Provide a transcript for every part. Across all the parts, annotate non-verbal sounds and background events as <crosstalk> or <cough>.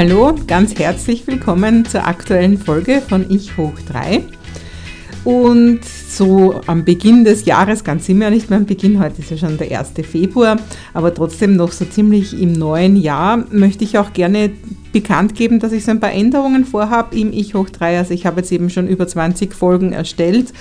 Hallo, ganz herzlich willkommen zur aktuellen Folge von Ich hoch 3. Und so am Beginn des Jahres, ganz sind wir ja nicht mehr am Beginn, heute ist ja schon der 1. Februar, aber trotzdem noch so ziemlich im neuen Jahr, möchte ich auch gerne bekannt geben, dass ich so ein paar Änderungen vorhabe im Ich hoch 3. Also ich habe jetzt eben schon über 20 Folgen erstellt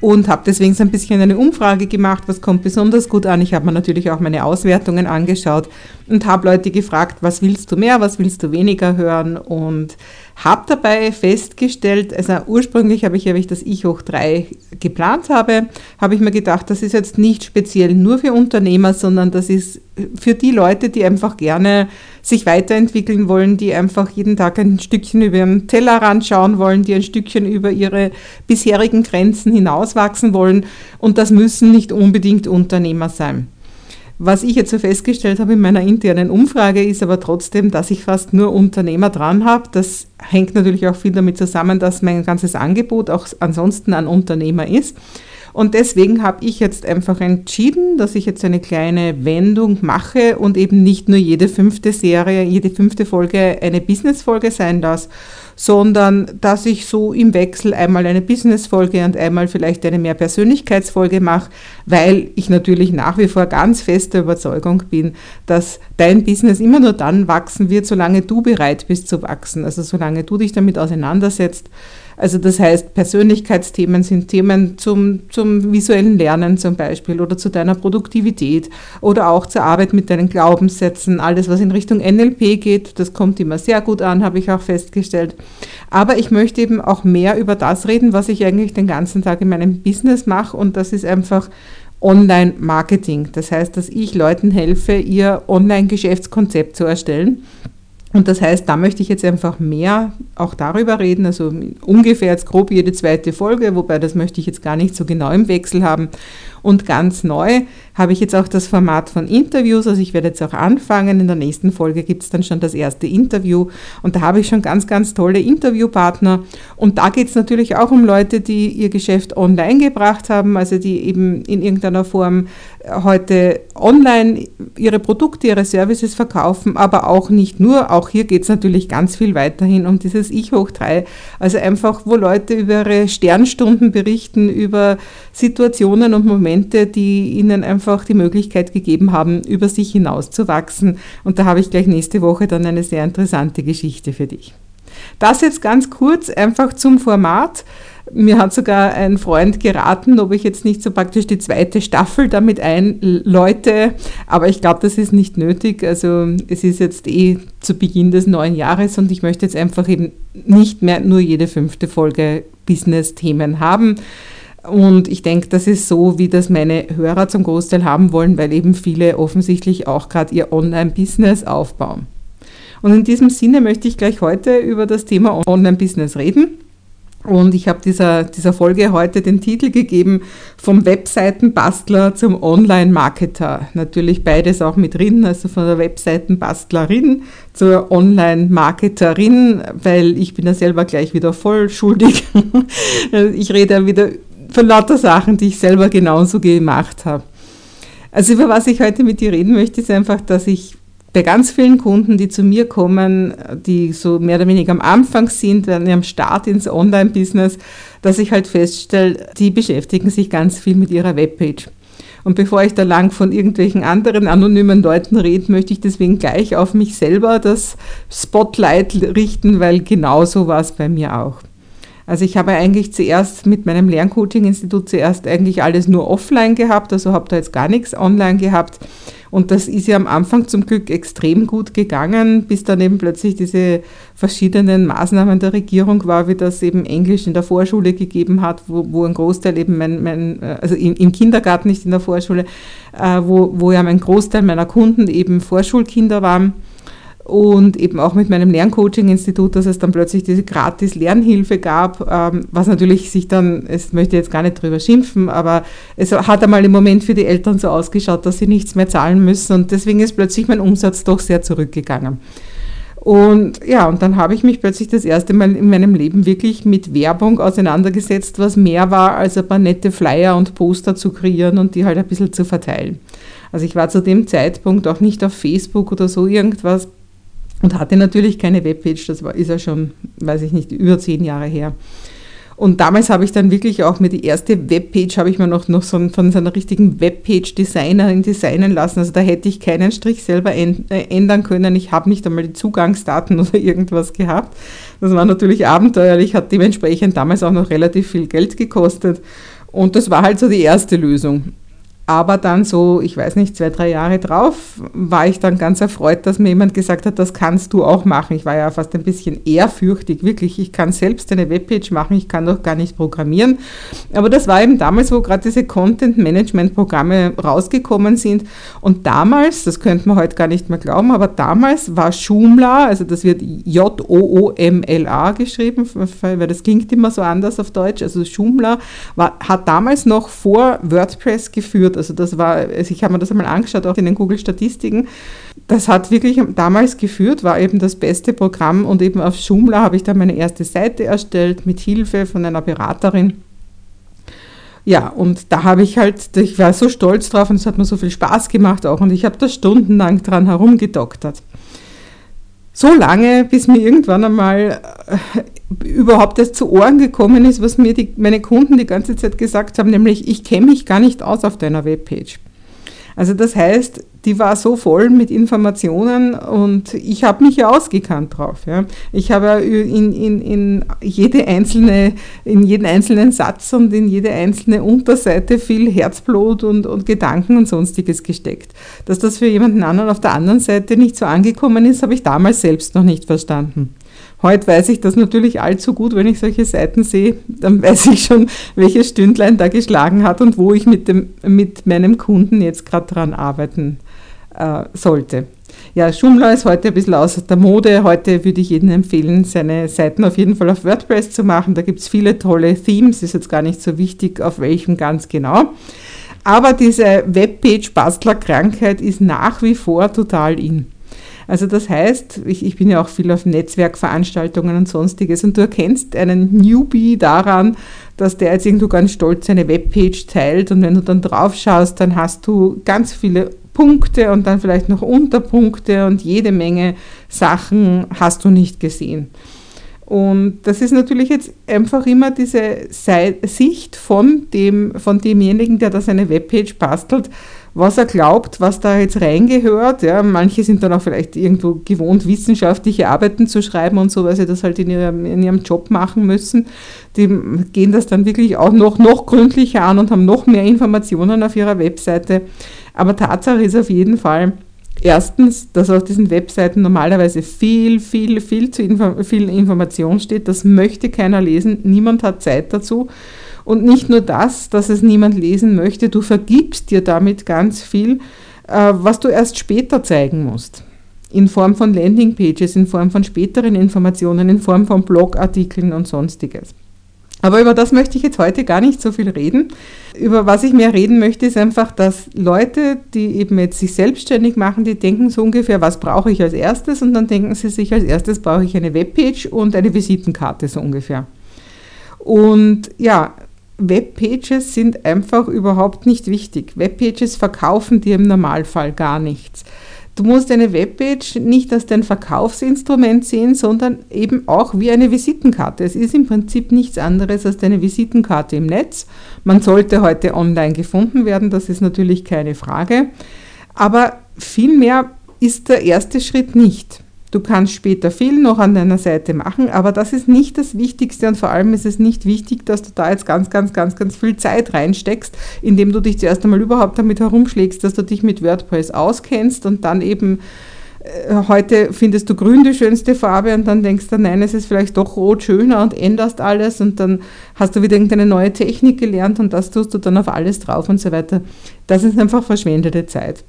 und habe deswegen so ein bisschen eine Umfrage gemacht, was kommt besonders gut an. Ich habe mir natürlich auch meine Auswertungen angeschaut und habe Leute gefragt, was willst du mehr, was willst du weniger hören und habe dabei festgestellt, also ursprünglich habe ich, habe ich das Ich hoch 3 geplant habe, habe ich mir gedacht, das ist jetzt nicht speziell nur für Unternehmer, sondern das ist für die Leute, die einfach gerne sich weiterentwickeln wollen, die einfach jeden Tag ein Stückchen über ihren Tellerrand schauen wollen, die ein Stückchen über ihre bisherigen Grenzen hinauswachsen wollen. Und das müssen nicht unbedingt Unternehmer sein. Was ich jetzt so festgestellt habe in meiner internen Umfrage ist aber trotzdem, dass ich fast nur Unternehmer dran habe. Das hängt natürlich auch viel damit zusammen, dass mein ganzes Angebot auch ansonsten an Unternehmer ist. Und deswegen habe ich jetzt einfach entschieden, dass ich jetzt eine kleine Wendung mache und eben nicht nur jede fünfte Serie, jede fünfte Folge eine Business-Folge sein lasse, sondern dass ich so im Wechsel einmal eine Business-Folge und einmal vielleicht eine mehr Persönlichkeitsfolge mache, weil ich natürlich nach wie vor ganz fester Überzeugung bin, dass dein Business immer nur dann wachsen wird, solange du bereit bist zu wachsen, also solange du dich damit auseinandersetzt also das heißt, Persönlichkeitsthemen sind Themen zum, zum visuellen Lernen zum Beispiel oder zu deiner Produktivität oder auch zur Arbeit mit deinen Glaubenssätzen. Alles, was in Richtung NLP geht, das kommt immer sehr gut an, habe ich auch festgestellt. Aber ich möchte eben auch mehr über das reden, was ich eigentlich den ganzen Tag in meinem Business mache und das ist einfach Online-Marketing. Das heißt, dass ich Leuten helfe, ihr Online-Geschäftskonzept zu erstellen und das heißt, da möchte ich jetzt einfach mehr auch darüber reden, also ungefähr jetzt grob jede zweite Folge, wobei das möchte ich jetzt gar nicht so genau im Wechsel haben. Und ganz neu habe ich jetzt auch das Format von Interviews, also ich werde jetzt auch anfangen. In der nächsten Folge gibt es dann schon das erste Interview und da habe ich schon ganz, ganz tolle Interviewpartner. Und da geht es natürlich auch um Leute, die ihr Geschäft online gebracht haben, also die eben in irgendeiner Form heute online ihre Produkte, ihre Services verkaufen, aber auch nicht nur. Auch hier geht es natürlich ganz viel weiterhin um dieses Ich hoch 3. Also einfach, wo Leute über ihre Sternstunden berichten, über Situationen und Momente, die ihnen einfach die Möglichkeit gegeben haben, über sich hinauszuwachsen. Und da habe ich gleich nächste Woche dann eine sehr interessante Geschichte für dich. Das jetzt ganz kurz einfach zum Format. Mir hat sogar ein Freund geraten, ob ich jetzt nicht so praktisch die zweite Staffel damit einläute, aber ich glaube, das ist nicht nötig. Also es ist jetzt eh zu Beginn des neuen Jahres und ich möchte jetzt einfach eben nicht mehr nur jede fünfte Folge Business-Themen haben. Und ich denke, das ist so, wie das meine Hörer zum Großteil haben wollen, weil eben viele offensichtlich auch gerade ihr Online-Business aufbauen. Und in diesem Sinne möchte ich gleich heute über das Thema Online-Business reden. Und ich habe dieser, dieser Folge heute den Titel gegeben, vom Webseitenbastler zum Online-Marketer. Natürlich beides auch mit drin, also von der Webseitenbastlerin zur Online-Marketerin, weil ich bin ja selber gleich wieder voll schuldig. <laughs> ich rede ja wieder von lauter Sachen, die ich selber genauso gemacht habe. Also über was ich heute mit dir reden möchte, ist einfach, dass ich bei ganz vielen Kunden, die zu mir kommen, die so mehr oder weniger am Anfang sind, an ihrem Start ins Online-Business, dass ich halt feststelle, die beschäftigen sich ganz viel mit ihrer Webpage. Und bevor ich da lang von irgendwelchen anderen anonymen Leuten rede, möchte ich deswegen gleich auf mich selber das Spotlight richten, weil genau so war es bei mir auch. Also ich habe eigentlich zuerst mit meinem Lerncoaching-Institut zuerst eigentlich alles nur offline gehabt, also habe da jetzt gar nichts online gehabt. Und das ist ja am Anfang zum Glück extrem gut gegangen, bis dann eben plötzlich diese verschiedenen Maßnahmen der Regierung war, wie das eben Englisch in der Vorschule gegeben hat, wo, wo ein Großteil eben mein, mein also im, im, Kindergarten, nicht in der Vorschule, äh, wo, wo ja mein Großteil meiner Kunden eben Vorschulkinder waren und eben auch mit meinem Lerncoaching-Institut, dass es dann plötzlich diese gratis Lernhilfe gab, ähm, was natürlich sich dann, es möchte jetzt gar nicht drüber schimpfen, aber es hat einmal im Moment für die Eltern so ausgeschaut, dass sie nichts mehr zahlen müssen und deswegen ist plötzlich mein Umsatz doch sehr zurückgegangen. Und ja, und dann habe ich mich plötzlich das erste Mal in meinem Leben wirklich mit Werbung auseinandergesetzt, was mehr war, als ein paar nette Flyer und Poster zu kreieren und die halt ein bisschen zu verteilen. Also ich war zu dem Zeitpunkt auch nicht auf Facebook oder so irgendwas und hatte natürlich keine Webpage, das war, ist ja schon, weiß ich nicht, über zehn Jahre her. Und damals habe ich dann wirklich auch mir die erste Webpage, habe ich mir noch, noch so von so einer richtigen Webpage-Designerin designen lassen. Also da hätte ich keinen Strich selber äh, ändern können. Ich habe nicht einmal die Zugangsdaten <laughs> oder irgendwas gehabt. Das war natürlich abenteuerlich, hat dementsprechend damals auch noch relativ viel Geld gekostet. Und das war halt so die erste Lösung. Aber dann so, ich weiß nicht, zwei, drei Jahre drauf, war ich dann ganz erfreut, dass mir jemand gesagt hat, das kannst du auch machen. Ich war ja fast ein bisschen ehrfürchtig, wirklich. Ich kann selbst eine Webpage machen, ich kann doch gar nicht programmieren. Aber das war eben damals, wo gerade diese Content-Management-Programme rausgekommen sind. Und damals, das könnte man heute gar nicht mehr glauben, aber damals war Joomla, also das wird J-O-O-M-L-A geschrieben, weil das klingt immer so anders auf Deutsch. Also Joomla war, hat damals noch vor WordPress geführt geführt. Also das war, also ich habe mir das einmal angeschaut, auch in den Google-Statistiken. Das hat wirklich damals geführt, war eben das beste Programm und eben auf Joomla habe ich dann meine erste Seite erstellt mit Hilfe von einer Beraterin. Ja, und da habe ich halt, ich war so stolz drauf und es hat mir so viel Spaß gemacht auch und ich habe da stundenlang dran herumgedoktert. So lange, bis mir irgendwann einmal äh, überhaupt erst zu Ohren gekommen ist, was mir die, meine Kunden die ganze Zeit gesagt haben, nämlich ich kenne mich gar nicht aus auf deiner Webpage. Also das heißt, die war so voll mit Informationen und ich habe mich ja ausgekannt drauf. Ja. Ich habe in, in, in, jede in jeden einzelnen Satz und in jede einzelne Unterseite viel Herzblut und, und Gedanken und sonstiges gesteckt. Dass das für jemanden anderen auf der anderen Seite nicht so angekommen ist, habe ich damals selbst noch nicht verstanden. Heute weiß ich das natürlich allzu gut, wenn ich solche Seiten sehe, dann weiß ich schon, welches Stündlein da geschlagen hat und wo ich mit, dem, mit meinem Kunden jetzt gerade dran arbeiten äh, sollte. Ja, Schumler ist heute ein bisschen aus der Mode. Heute würde ich jedem empfehlen, seine Seiten auf jeden Fall auf WordPress zu machen. Da gibt es viele tolle Themes, ist jetzt gar nicht so wichtig, auf welchem ganz genau. Aber diese Webpage-Bastler-Krankheit ist nach wie vor total in. Also das heißt, ich, ich bin ja auch viel auf Netzwerkveranstaltungen und sonstiges und du erkennst einen Newbie daran, dass der jetzt irgendwo ganz stolz seine Webpage teilt und wenn du dann drauf schaust, dann hast du ganz viele Punkte und dann vielleicht noch Unterpunkte und jede Menge Sachen hast du nicht gesehen. Und das ist natürlich jetzt einfach immer diese Sicht von, dem, von demjenigen, der da seine Webpage bastelt, was er glaubt, was da jetzt reingehört. Ja, manche sind dann auch vielleicht irgendwo gewohnt, wissenschaftliche Arbeiten zu schreiben und so, weil sie das halt in ihrem, in ihrem Job machen müssen. Die gehen das dann wirklich auch noch, noch gründlicher an und haben noch mehr Informationen auf ihrer Webseite. Aber Tatsache ist auf jeden Fall, Erstens, dass auf diesen Webseiten normalerweise viel, viel, viel zu Info viel Information steht. Das möchte keiner lesen. Niemand hat Zeit dazu. Und nicht nur das, dass es niemand lesen möchte, du vergibst dir damit ganz viel, äh, was du erst später zeigen musst. In Form von Landingpages, in Form von späteren Informationen, in Form von Blogartikeln und sonstiges. Aber über das möchte ich jetzt heute gar nicht so viel reden. Über was ich mehr reden möchte, ist einfach, dass Leute, die eben jetzt sich selbstständig machen, die denken so ungefähr, was brauche ich als erstes? Und dann denken sie sich, als erstes brauche ich eine Webpage und eine Visitenkarte so ungefähr. Und ja, Webpages sind einfach überhaupt nicht wichtig. Webpages verkaufen dir im Normalfall gar nichts. Du musst eine Webpage nicht als dein Verkaufsinstrument sehen, sondern eben auch wie eine Visitenkarte. Es ist im Prinzip nichts anderes als deine Visitenkarte im Netz. Man sollte heute online gefunden werden, das ist natürlich keine Frage. Aber vielmehr ist der erste Schritt nicht. Du kannst später viel noch an deiner Seite machen, aber das ist nicht das Wichtigste und vor allem ist es nicht wichtig, dass du da jetzt ganz, ganz, ganz, ganz viel Zeit reinsteckst, indem du dich zuerst einmal überhaupt damit herumschlägst, dass du dich mit WordPress auskennst und dann eben äh, heute findest du grün die schönste Farbe und dann denkst du, nein, es ist vielleicht doch rot schöner und änderst alles und dann hast du wieder irgendeine neue Technik gelernt und das tust du dann auf alles drauf und so weiter. Das ist einfach verschwendete Zeit.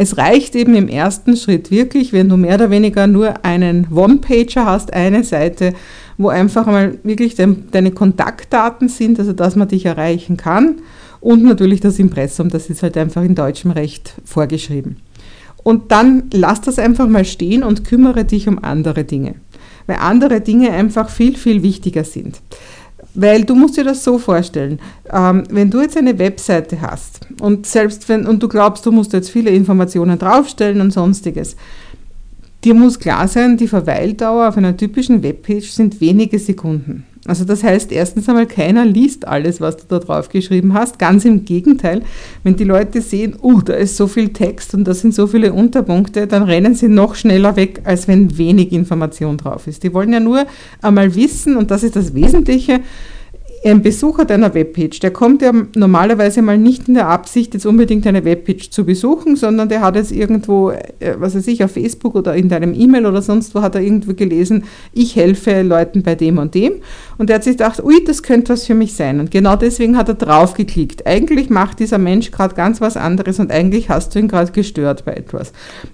Es reicht eben im ersten Schritt wirklich, wenn du mehr oder weniger nur einen One-Pager hast, eine Seite, wo einfach mal wirklich deine Kontaktdaten sind, also dass man dich erreichen kann und natürlich das Impressum, das ist halt einfach in deutschem Recht vorgeschrieben. Und dann lass das einfach mal stehen und kümmere dich um andere Dinge, weil andere Dinge einfach viel, viel wichtiger sind. Weil du musst dir das so vorstellen, ähm, wenn du jetzt eine Webseite hast und selbst wenn, und du glaubst, du musst jetzt viele Informationen draufstellen und sonstiges, dir muss klar sein, die Verweildauer auf einer typischen Webpage sind wenige Sekunden. Also das heißt, erstens einmal, keiner liest alles, was du da drauf geschrieben hast. Ganz im Gegenteil, wenn die Leute sehen, uh, da ist so viel Text und da sind so viele Unterpunkte, dann rennen sie noch schneller weg, als wenn wenig Information drauf ist. Die wollen ja nur einmal wissen, und das ist das Wesentliche, ein Besucher deiner Webpage, der kommt ja normalerweise mal nicht in der Absicht, jetzt unbedingt eine Webpage zu besuchen, sondern der hat jetzt irgendwo, äh, was weiß ich, auf Facebook oder in deinem E-Mail oder sonst wo hat er irgendwo gelesen, ich helfe Leuten bei dem und dem. Und er hat sich gedacht, ui, das könnte was für mich sein. Und genau deswegen hat er draufgeklickt. Eigentlich macht dieser Mensch gerade ganz was anderes und eigentlich hast du ihn gerade gestört bei etwas.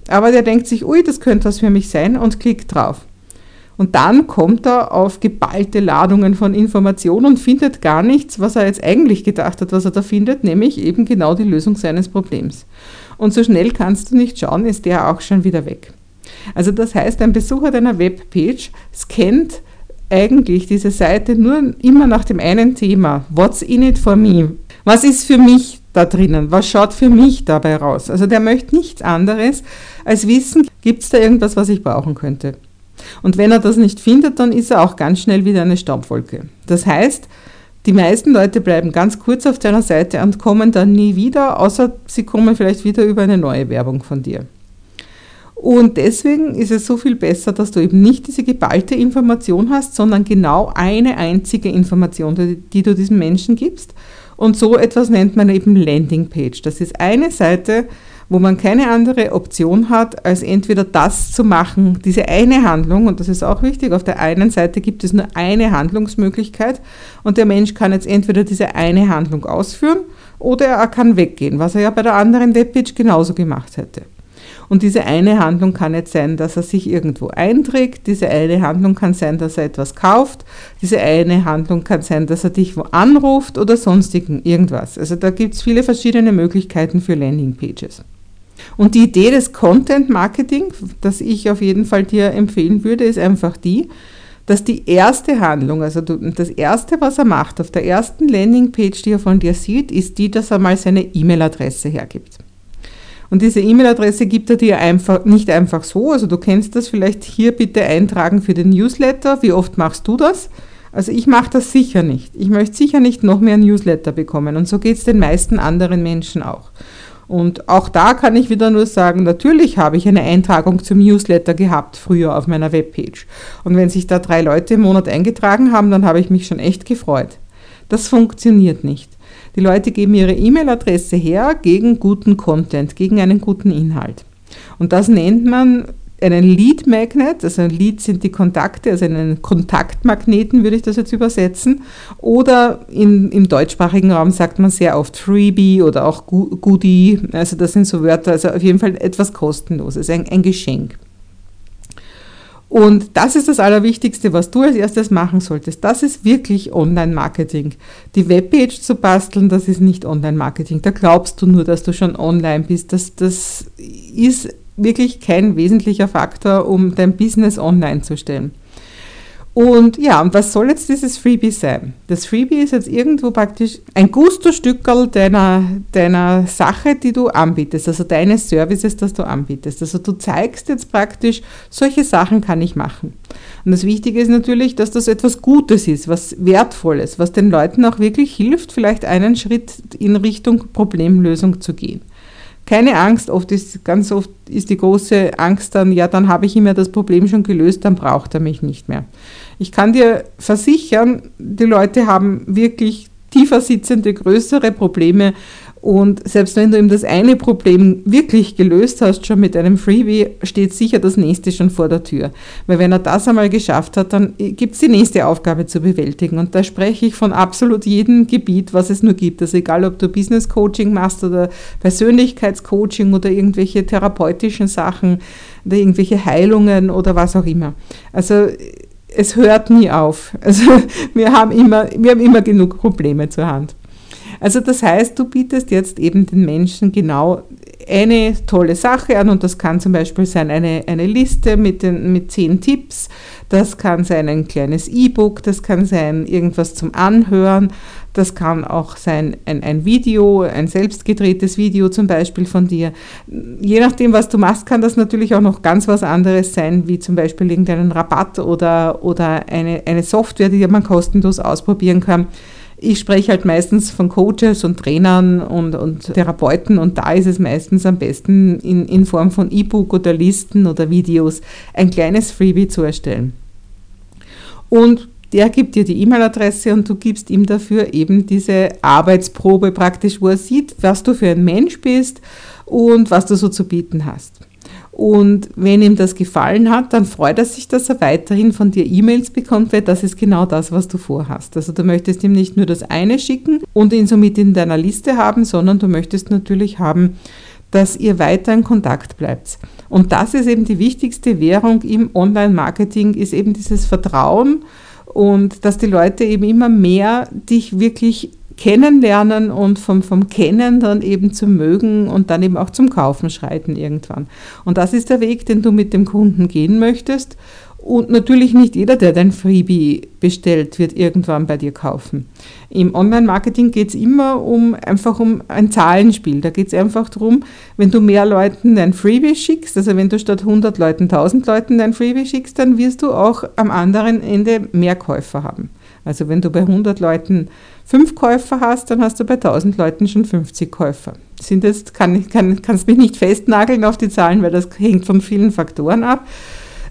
Aber der denkt sich, ui, das könnte was für mich sein und klickt drauf. Und dann kommt er auf geballte Ladungen von Informationen und findet gar nichts, was er jetzt eigentlich gedacht hat, was er da findet, nämlich eben genau die Lösung seines Problems. Und so schnell kannst du nicht schauen, ist der auch schon wieder weg. Also das heißt, ein Besucher deiner Webpage scannt eigentlich diese Seite nur immer nach dem einen Thema. What's in it for me? Was ist für mich da drinnen? Was schaut für mich dabei raus? Also der möchte nichts anderes als wissen, gibt es da irgendwas, was ich brauchen könnte? Und wenn er das nicht findet, dann ist er auch ganz schnell wieder eine Staubwolke. Das heißt, die meisten Leute bleiben ganz kurz auf deiner Seite und kommen dann nie wieder, außer sie kommen vielleicht wieder über eine neue Werbung von dir. Und deswegen ist es so viel besser, dass du eben nicht diese geballte Information hast, sondern genau eine einzige Information, die, die du diesem Menschen gibst. Und so etwas nennt man eben Landingpage. Das ist eine Seite, wo man keine andere Option hat, als entweder das zu machen, diese eine Handlung, und das ist auch wichtig, auf der einen Seite gibt es nur eine Handlungsmöglichkeit und der Mensch kann jetzt entweder diese eine Handlung ausführen oder er kann weggehen, was er ja bei der anderen Webpage genauso gemacht hätte. Und diese eine Handlung kann jetzt sein, dass er sich irgendwo einträgt, diese eine Handlung kann sein, dass er etwas kauft, diese eine Handlung kann sein, dass er dich wo anruft oder sonstigen irgendwas. Also da gibt es viele verschiedene Möglichkeiten für Landingpages. Und die Idee des Content Marketing, das ich auf jeden Fall dir empfehlen würde, ist einfach die, dass die erste Handlung, also das erste, was er macht auf der ersten Landingpage, die er von dir sieht, ist die, dass er mal seine E-Mail-Adresse hergibt. Und diese E-Mail-Adresse gibt er dir einfach, nicht einfach so, also du kennst das vielleicht hier bitte eintragen für den Newsletter. Wie oft machst du das? Also ich mache das sicher nicht. Ich möchte sicher nicht noch mehr Newsletter bekommen. Und so geht es den meisten anderen Menschen auch. Und auch da kann ich wieder nur sagen, natürlich habe ich eine Eintragung zum Newsletter gehabt früher auf meiner Webpage. Und wenn sich da drei Leute im Monat eingetragen haben, dann habe ich mich schon echt gefreut. Das funktioniert nicht. Die Leute geben ihre E-Mail-Adresse her gegen guten Content, gegen einen guten Inhalt. Und das nennt man einen Lead Magnet, also ein Lead sind die Kontakte, also einen Kontaktmagneten würde ich das jetzt übersetzen. Oder in, im deutschsprachigen Raum sagt man sehr oft Freebie oder auch Goodie, also das sind so Wörter, also auf jeden Fall etwas kostenloses, ein, ein Geschenk. Und das ist das Allerwichtigste, was du als erstes machen solltest. Das ist wirklich Online-Marketing. Die Webpage zu basteln, das ist nicht Online-Marketing. Da glaubst du nur, dass du schon online bist. Das, das ist wirklich kein wesentlicher Faktor, um dein Business online zu stellen. Und ja, und was soll jetzt dieses Freebie sein? Das Freebie ist jetzt irgendwo praktisch ein Gusto-Stückerl deiner, deiner Sache, die du anbietest, also deines Services, das du anbietest. Also du zeigst jetzt praktisch, solche Sachen kann ich machen. Und das Wichtige ist natürlich, dass das etwas Gutes ist, was Wertvolles, was den Leuten auch wirklich hilft, vielleicht einen Schritt in Richtung Problemlösung zu gehen. Keine Angst, oft ist, ganz oft ist die große Angst dann, ja, dann habe ich ihm ja das Problem schon gelöst, dann braucht er mich nicht mehr. Ich kann dir versichern, die Leute haben wirklich tiefer sitzende, größere Probleme und selbst wenn du ihm das eine Problem wirklich gelöst hast, schon mit einem Freebie, steht sicher das nächste schon vor der Tür. Weil wenn er das einmal geschafft hat, dann gibt es die nächste Aufgabe zu bewältigen. Und da spreche ich von absolut jedem Gebiet, was es nur gibt. Also egal, ob du Business Coaching machst oder Persönlichkeitscoaching oder irgendwelche therapeutischen Sachen oder irgendwelche Heilungen oder was auch immer. Also es hört nie auf. Also <laughs> wir haben immer, wir haben immer genug Probleme zur Hand. Also das heißt, du bietest jetzt eben den Menschen genau eine tolle Sache an und das kann zum Beispiel sein eine, eine Liste mit, den, mit zehn Tipps, das kann sein ein kleines E-Book, das kann sein irgendwas zum Anhören, das kann auch sein ein, ein Video, ein selbstgedrehtes Video zum Beispiel von dir. Je nachdem, was du machst, kann das natürlich auch noch ganz was anderes sein, wie zum Beispiel irgendeinen Rabatt oder, oder eine, eine Software, die man kostenlos ausprobieren kann. Ich spreche halt meistens von Coaches und Trainern und, und Therapeuten und da ist es meistens am besten in, in Form von E-Book oder Listen oder Videos ein kleines Freebie zu erstellen. Und der gibt dir die E-Mail-Adresse und du gibst ihm dafür eben diese Arbeitsprobe praktisch, wo er sieht, was du für ein Mensch bist und was du so zu bieten hast. Und wenn ihm das gefallen hat, dann freut er sich, dass er weiterhin von dir E-Mails bekommt, weil das ist genau das, was du vorhast. Also du möchtest ihm nicht nur das eine schicken und ihn somit in deiner Liste haben, sondern du möchtest natürlich haben, dass ihr weiter in Kontakt bleibt. Und das ist eben die wichtigste Währung im Online-Marketing, ist eben dieses Vertrauen und dass die Leute eben immer mehr dich wirklich kennenlernen und vom, vom Kennen dann eben zum Mögen und dann eben auch zum Kaufen schreiten irgendwann. Und das ist der Weg, den du mit dem Kunden gehen möchtest. Und natürlich nicht jeder, der dein Freebie bestellt, wird irgendwann bei dir kaufen. Im Online-Marketing geht es immer um einfach um ein Zahlenspiel. Da geht es einfach darum, wenn du mehr Leuten dein Freebie schickst, also wenn du statt 100 Leuten 1000 Leuten dein Freebie schickst, dann wirst du auch am anderen Ende mehr Käufer haben. Also wenn du bei 100 Leuten fünf Käufer hast, dann hast du bei 1000 Leuten schon 50 Käufer. Sind jetzt, kann, kann, kannst mich nicht festnageln auf die Zahlen, weil das hängt von vielen Faktoren ab,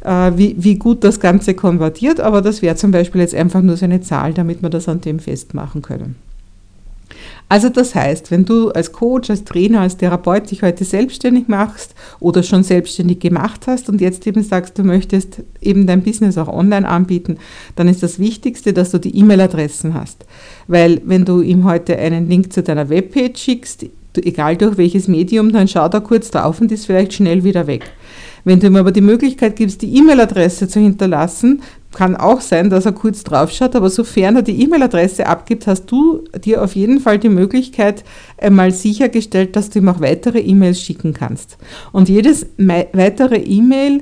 äh, wie, wie gut das Ganze konvertiert, aber das wäre zum Beispiel jetzt einfach nur so eine Zahl, damit wir das an dem festmachen können. Also das heißt, wenn du als Coach, als Trainer, als Therapeut dich heute selbstständig machst oder schon selbstständig gemacht hast und jetzt eben sagst, du möchtest eben dein Business auch online anbieten, dann ist das Wichtigste, dass du die E-Mail-Adressen hast. Weil wenn du ihm heute einen Link zu deiner Webpage schickst, egal durch welches Medium, dann schaut er kurz drauf und ist vielleicht schnell wieder weg. Wenn du ihm aber die Möglichkeit gibst, die E-Mail-Adresse zu hinterlassen, kann auch sein, dass er kurz draufschaut, aber sofern er die E-Mail-Adresse abgibt, hast du dir auf jeden Fall die Möglichkeit einmal sichergestellt, dass du ihm auch weitere E-Mails schicken kannst. Und jedes weitere E-Mail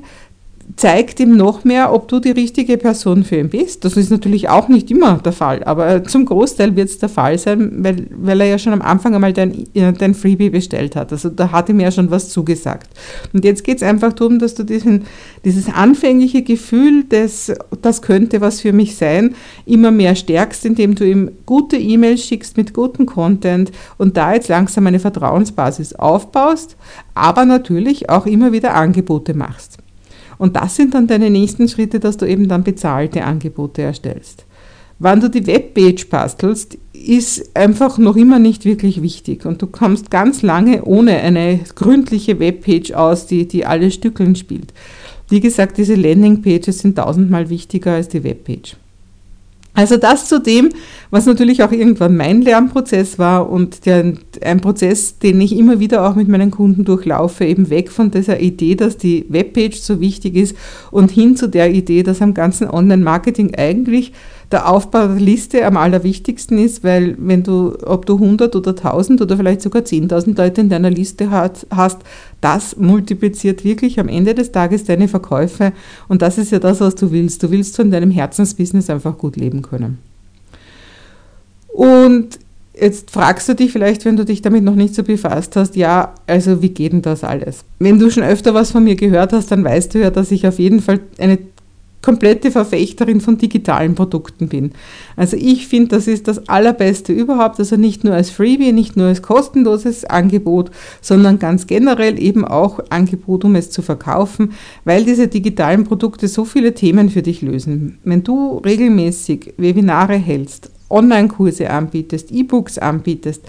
zeigt ihm noch mehr, ob du die richtige Person für ihn bist. Das ist natürlich auch nicht immer der Fall, aber zum Großteil wird es der Fall sein, weil, weil er ja schon am Anfang einmal dein, dein Freebie bestellt hat. Also da hat ihm ja schon was zugesagt. Und jetzt geht es einfach darum, dass du diesen, dieses anfängliche Gefühl, des, das könnte was für mich sein, immer mehr stärkst, indem du ihm gute E-Mails schickst mit gutem Content und da jetzt langsam eine Vertrauensbasis aufbaust, aber natürlich auch immer wieder Angebote machst. Und das sind dann deine nächsten Schritte, dass du eben dann bezahlte Angebote erstellst. Wann du die Webpage bastelst, ist einfach noch immer nicht wirklich wichtig. Und du kommst ganz lange ohne eine gründliche Webpage aus, die, die alle Stückeln spielt. Wie gesagt, diese Landingpages sind tausendmal wichtiger als die Webpage. Also das zu dem, was natürlich auch irgendwann mein Lernprozess war und der, ein Prozess, den ich immer wieder auch mit meinen Kunden durchlaufe, eben weg von dieser Idee, dass die Webpage so wichtig ist und hin zu der Idee, dass am ganzen Online-Marketing eigentlich der Aufbau der Liste am allerwichtigsten ist, weil wenn du, ob du 100 oder 1000 oder vielleicht sogar 10.000 Leute in deiner Liste hat, hast, das multipliziert wirklich am Ende des Tages deine Verkäufe und das ist ja das, was du willst. Du willst von deinem Herzensbusiness einfach gut leben können. Und Jetzt fragst du dich vielleicht, wenn du dich damit noch nicht so befasst hast, ja, also wie geht denn das alles? Wenn du schon öfter was von mir gehört hast, dann weißt du ja, dass ich auf jeden Fall eine komplette Verfechterin von digitalen Produkten bin. Also ich finde, das ist das Allerbeste überhaupt, also nicht nur als Freebie, nicht nur als kostenloses Angebot, sondern ganz generell eben auch Angebot, um es zu verkaufen, weil diese digitalen Produkte so viele Themen für dich lösen. Wenn du regelmäßig Webinare hältst, Online-Kurse anbietest, E-Books anbietest,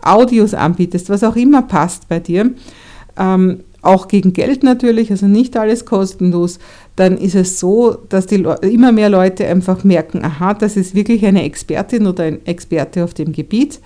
Audios anbietest, was auch immer passt bei dir, ähm, auch gegen Geld natürlich, also nicht alles kostenlos, dann ist es so, dass die immer mehr Leute einfach merken, aha, das ist wirklich eine Expertin oder ein Experte auf dem Gebiet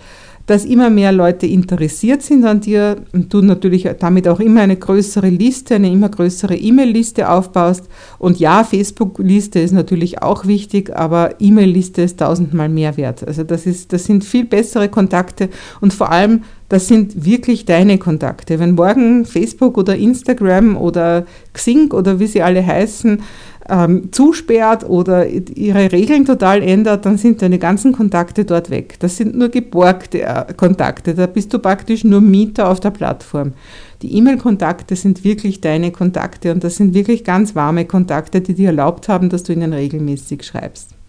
dass immer mehr Leute interessiert sind an dir und du natürlich damit auch immer eine größere Liste, eine immer größere E-Mail-Liste aufbaust. Und ja, Facebook-Liste ist natürlich auch wichtig, aber E-Mail-Liste ist tausendmal mehr wert. Also das, ist, das sind viel bessere Kontakte und vor allem, das sind wirklich deine Kontakte. Wenn morgen Facebook oder Instagram oder Xing oder wie sie alle heißen, ähm, zusperrt oder ihre Regeln total ändert, dann sind deine ganzen Kontakte dort weg. Das sind nur geborgte äh, Kontakte. Da bist du praktisch nur Mieter auf der Plattform. Die E-Mail-Kontakte sind wirklich deine Kontakte und das sind wirklich ganz warme Kontakte, die dir erlaubt haben, dass du ihnen regelmäßig schreibst.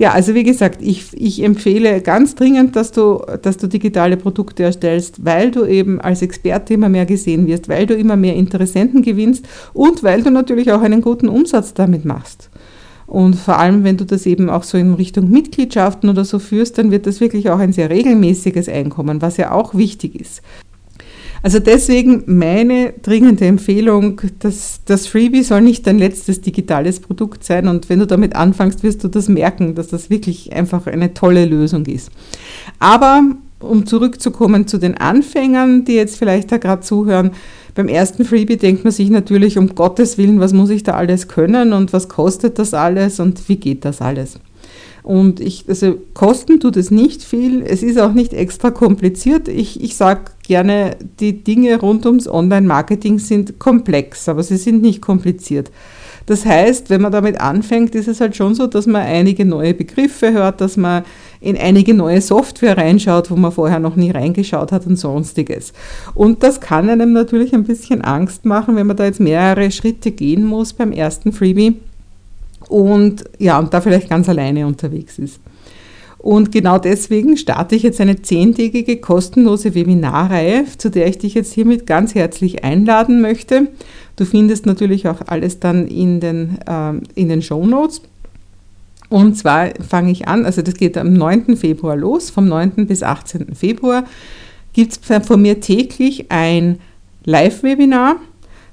Ja, also wie gesagt, ich, ich empfehle ganz dringend, dass du, dass du digitale Produkte erstellst, weil du eben als Experte immer mehr gesehen wirst, weil du immer mehr Interessenten gewinnst und weil du natürlich auch einen guten Umsatz damit machst. Und vor allem, wenn du das eben auch so in Richtung Mitgliedschaften oder so führst, dann wird das wirklich auch ein sehr regelmäßiges Einkommen, was ja auch wichtig ist. Also deswegen meine dringende Empfehlung, dass das Freebie soll nicht dein letztes digitales Produkt sein und wenn du damit anfängst, wirst du das merken, dass das wirklich einfach eine tolle Lösung ist. Aber um zurückzukommen zu den Anfängern, die jetzt vielleicht da gerade zuhören, beim ersten Freebie denkt man sich natürlich, um Gottes Willen, was muss ich da alles können und was kostet das alles und wie geht das alles? Und ich, also kosten tut es nicht viel. Es ist auch nicht extra kompliziert. Ich, ich sage gerne, die Dinge rund ums Online-Marketing sind komplex, aber sie sind nicht kompliziert. Das heißt, wenn man damit anfängt, ist es halt schon so, dass man einige neue Begriffe hört, dass man in einige neue Software reinschaut, wo man vorher noch nie reingeschaut hat und sonstiges. Und das kann einem natürlich ein bisschen Angst machen, wenn man da jetzt mehrere Schritte gehen muss beim ersten Freebie und ja, und da vielleicht ganz alleine unterwegs ist. Und genau deswegen starte ich jetzt eine zehntägige kostenlose Webinarreihe, zu der ich dich jetzt hiermit ganz herzlich einladen möchte. Du findest natürlich auch alles dann in den, äh, in den Show Notes. Und zwar fange ich an, also das geht am 9. Februar los, vom 9. bis 18. Februar gibt es von mir täglich ein Live-Webinar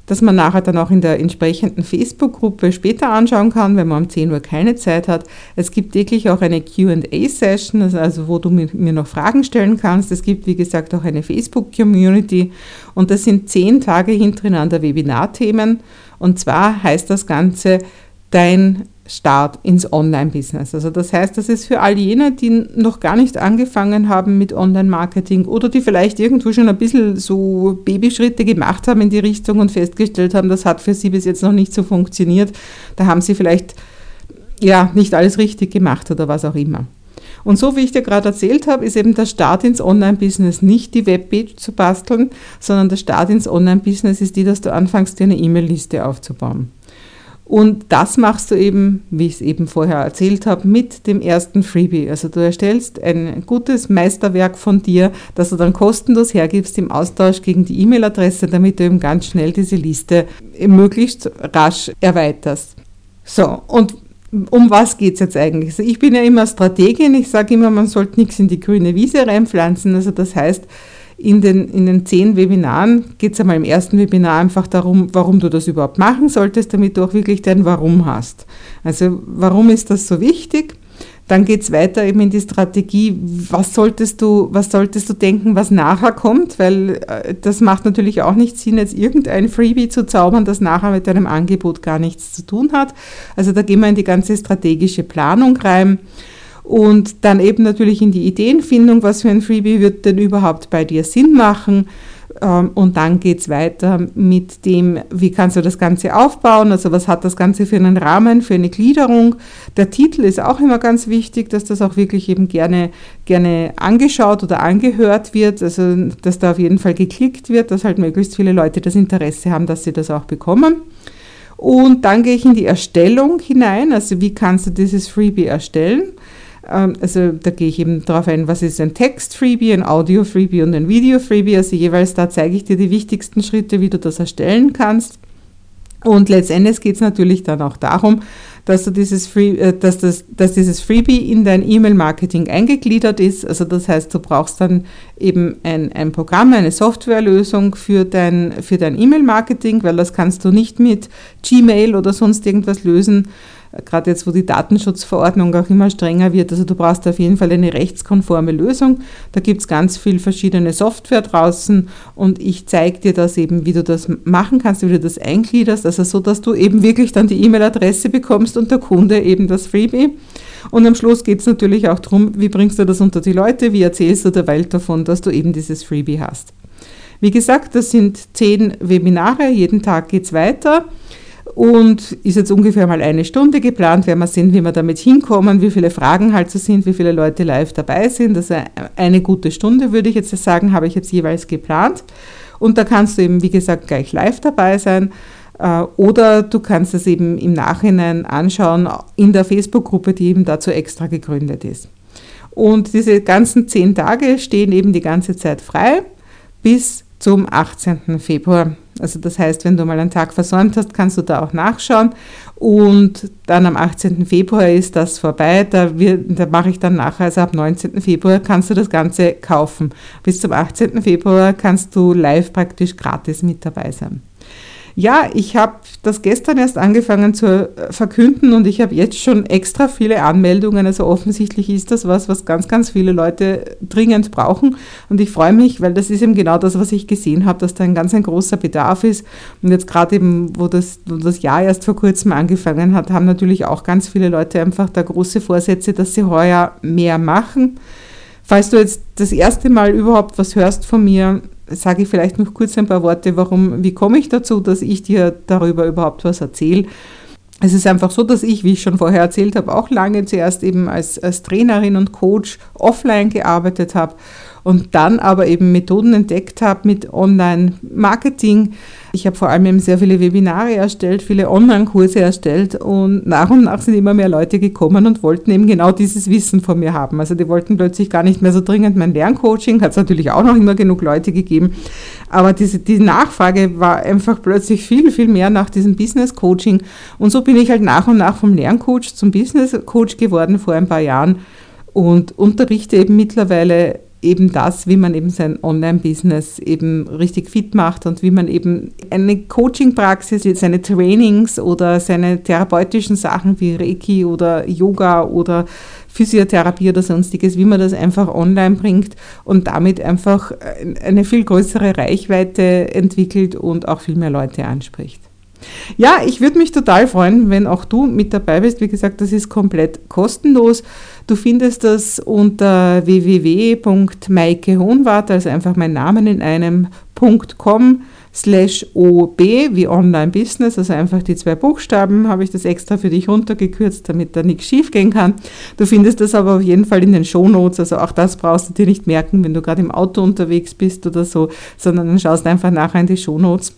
das man nachher dann auch in der entsprechenden Facebook-Gruppe später anschauen kann, wenn man um 10 Uhr keine Zeit hat. Es gibt täglich auch eine QA-Session, also, also wo du mir, mir noch Fragen stellen kannst. Es gibt, wie gesagt, auch eine Facebook-Community und das sind zehn Tage hintereinander Webinarthemen. Und zwar heißt das Ganze dein Start ins Online-Business. Also das heißt, das ist für all jene, die noch gar nicht angefangen haben mit Online-Marketing oder die vielleicht irgendwo schon ein bisschen so Babyschritte gemacht haben in die Richtung und festgestellt haben, das hat für sie bis jetzt noch nicht so funktioniert. Da haben sie vielleicht ja nicht alles richtig gemacht oder was auch immer. Und so wie ich dir gerade erzählt habe, ist eben der Start ins Online-Business nicht die Webpage zu basteln, sondern der Start ins Online-Business ist die, dass du anfängst, dir eine E-Mail-Liste aufzubauen. Und das machst du eben, wie ich es eben vorher erzählt habe, mit dem ersten Freebie. Also du erstellst ein gutes Meisterwerk von dir, das du dann kostenlos hergibst im Austausch gegen die E-Mail-Adresse, damit du eben ganz schnell diese Liste möglichst rasch erweiterst. So, und um was geht es jetzt eigentlich? Also ich bin ja immer Strategin, ich sage immer, man sollte nichts in die grüne Wiese reinpflanzen. Also das heißt, in den, in den zehn Webinaren geht es einmal im ersten Webinar einfach darum, warum du das überhaupt machen solltest, damit du auch wirklich dein Warum hast. Also warum ist das so wichtig? Dann geht es weiter eben in die Strategie, was solltest du, was solltest du denken, was nachher kommt, weil äh, das macht natürlich auch nicht Sinn, jetzt irgendein Freebie zu zaubern, das nachher mit deinem Angebot gar nichts zu tun hat. Also da gehen wir in die ganze strategische Planung rein. Und dann eben natürlich in die Ideenfindung, was für ein Freebie wird denn überhaupt bei dir Sinn machen. Ähm, und dann geht es weiter mit dem, wie kannst du das Ganze aufbauen, also was hat das Ganze für einen Rahmen, für eine Gliederung. Der Titel ist auch immer ganz wichtig, dass das auch wirklich eben gerne, gerne angeschaut oder angehört wird, also dass da auf jeden Fall geklickt wird, dass halt möglichst viele Leute das Interesse haben, dass sie das auch bekommen. Und dann gehe ich in die Erstellung hinein, also wie kannst du dieses Freebie erstellen. Ähm, also da gehe ich eben darauf ein, was ist ein Text-Freebie, ein Audio-Freebie und ein Video-Freebie. Also jeweils da zeige ich dir die wichtigsten Schritte, wie du das erstellen kannst. Und letztendlich geht es natürlich dann auch darum, dass, du dieses Free, äh, dass, das, dass dieses Freebie in dein E-Mail-Marketing eingegliedert ist. Also das heißt, du brauchst dann eben ein, ein Programm, eine Softwarelösung für dein, für dein E-Mail-Marketing, weil das kannst du nicht mit Gmail oder sonst irgendwas lösen, gerade jetzt, wo die Datenschutzverordnung auch immer strenger wird. Also du brauchst auf jeden Fall eine rechtskonforme Lösung. Da gibt es ganz viel verschiedene Software draußen und ich zeige dir das eben, wie du das machen kannst, wie du das eingliederst, also so, dass du eben wirklich dann die E-Mail-Adresse bekommst und der Kunde eben das Freebie. Und am Schluss geht es natürlich auch darum, wie bringst du das unter die Leute, wie erzählst du der Welt davon, dass du eben dieses Freebie hast. Wie gesagt, das sind zehn Webinare, jeden Tag geht es weiter und ist jetzt ungefähr mal eine Stunde geplant. Werden wir sehen, wie wir damit hinkommen, wie viele Fragen halt so sind, wie viele Leute live dabei sind. Also eine gute Stunde würde ich jetzt sagen, habe ich jetzt jeweils geplant. Und da kannst du eben, wie gesagt, gleich live dabei sein. Äh, oder du kannst es eben im Nachhinein anschauen in der Facebook-Gruppe, die eben dazu extra gegründet ist. Und diese ganzen zehn Tage stehen eben die ganze Zeit frei bis zum 18. Februar. Also das heißt, wenn du mal einen Tag versäumt hast, kannst du da auch nachschauen. Und dann am 18. Februar ist das vorbei. Da, da mache ich dann nachher, also ab 19. Februar kannst du das Ganze kaufen. Bis zum 18. Februar kannst du live praktisch gratis mit dabei sein. Ja, ich habe das gestern erst angefangen zu äh, verkünden und ich habe jetzt schon extra viele Anmeldungen. Also offensichtlich ist das was, was ganz, ganz viele Leute dringend brauchen. Und ich freue mich, weil das ist eben genau das, was ich gesehen habe, dass da ein ganz ein großer Bedarf ist. Und jetzt gerade eben, wo das, wo das Jahr erst vor kurzem angefangen hat, haben natürlich auch ganz viele Leute einfach da große Vorsätze, dass sie heuer mehr machen. Falls du jetzt das erste Mal überhaupt was hörst von mir, sage ich vielleicht noch kurz ein paar Worte, warum, wie komme ich dazu, dass ich dir darüber überhaupt was erzähle. Es ist einfach so, dass ich, wie ich schon vorher erzählt habe, auch lange zuerst eben als, als Trainerin und Coach offline gearbeitet habe und dann aber eben Methoden entdeckt habe mit Online-Marketing. Ich habe vor allem eben sehr viele Webinare erstellt, viele Online-Kurse erstellt und nach und nach sind immer mehr Leute gekommen und wollten eben genau dieses Wissen von mir haben. Also die wollten plötzlich gar nicht mehr so dringend mein Lerncoaching, hat es natürlich auch noch immer genug Leute gegeben, aber diese, die Nachfrage war einfach plötzlich viel, viel mehr nach diesem Business-Coaching und so bin ich halt nach und nach vom Lerncoach zum Business-Coach geworden vor ein paar Jahren und unterrichte eben mittlerweile eben das, wie man eben sein Online-Business eben richtig fit macht und wie man eben eine Coaching-Praxis, seine Trainings oder seine therapeutischen Sachen wie Reiki oder Yoga oder Physiotherapie oder sonstiges, wie man das einfach online bringt und damit einfach eine viel größere Reichweite entwickelt und auch viel mehr Leute anspricht. Ja, ich würde mich total freuen, wenn auch du mit dabei bist. Wie gesagt, das ist komplett kostenlos. Du findest das unter www.maikehohnwart, also einfach mein Namen in einem .com slash OB wie Online Business, also einfach die zwei Buchstaben, habe ich das extra für dich runtergekürzt, damit da nichts schief gehen kann. Du findest das aber auf jeden Fall in den Shownotes, also auch das brauchst du dir nicht merken, wenn du gerade im Auto unterwegs bist oder so, sondern dann schaust einfach nachher in die Shownotes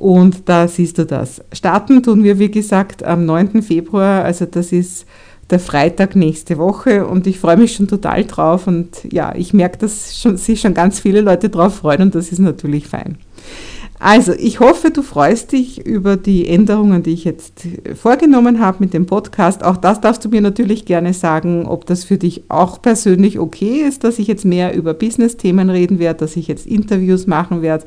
und da siehst du das. Starten tun wir, wie gesagt, am 9. Februar, also das ist der Freitag nächste Woche und ich freue mich schon total drauf und ja, ich merke, dass schon, sich schon ganz viele Leute drauf freuen und das ist natürlich fein. Also, ich hoffe, du freust dich über die Änderungen, die ich jetzt vorgenommen habe mit dem Podcast. Auch das darfst du mir natürlich gerne sagen, ob das für dich auch persönlich okay ist, dass ich jetzt mehr über Business-Themen reden werde, dass ich jetzt Interviews machen werde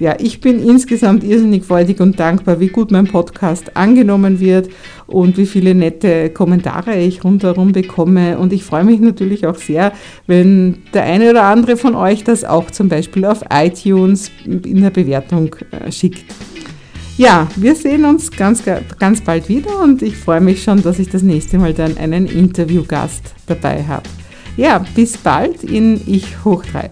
ja, ich bin insgesamt irrsinnig freudig und dankbar, wie gut mein Podcast angenommen wird und wie viele nette Kommentare ich rundherum bekomme. Und ich freue mich natürlich auch sehr, wenn der eine oder andere von euch das auch zum Beispiel auf iTunes in der Bewertung äh, schickt. Ja, wir sehen uns ganz, ganz bald wieder und ich freue mich schon, dass ich das nächste Mal dann einen Interviewgast dabei habe. Ja, bis bald in Ich hoch 3.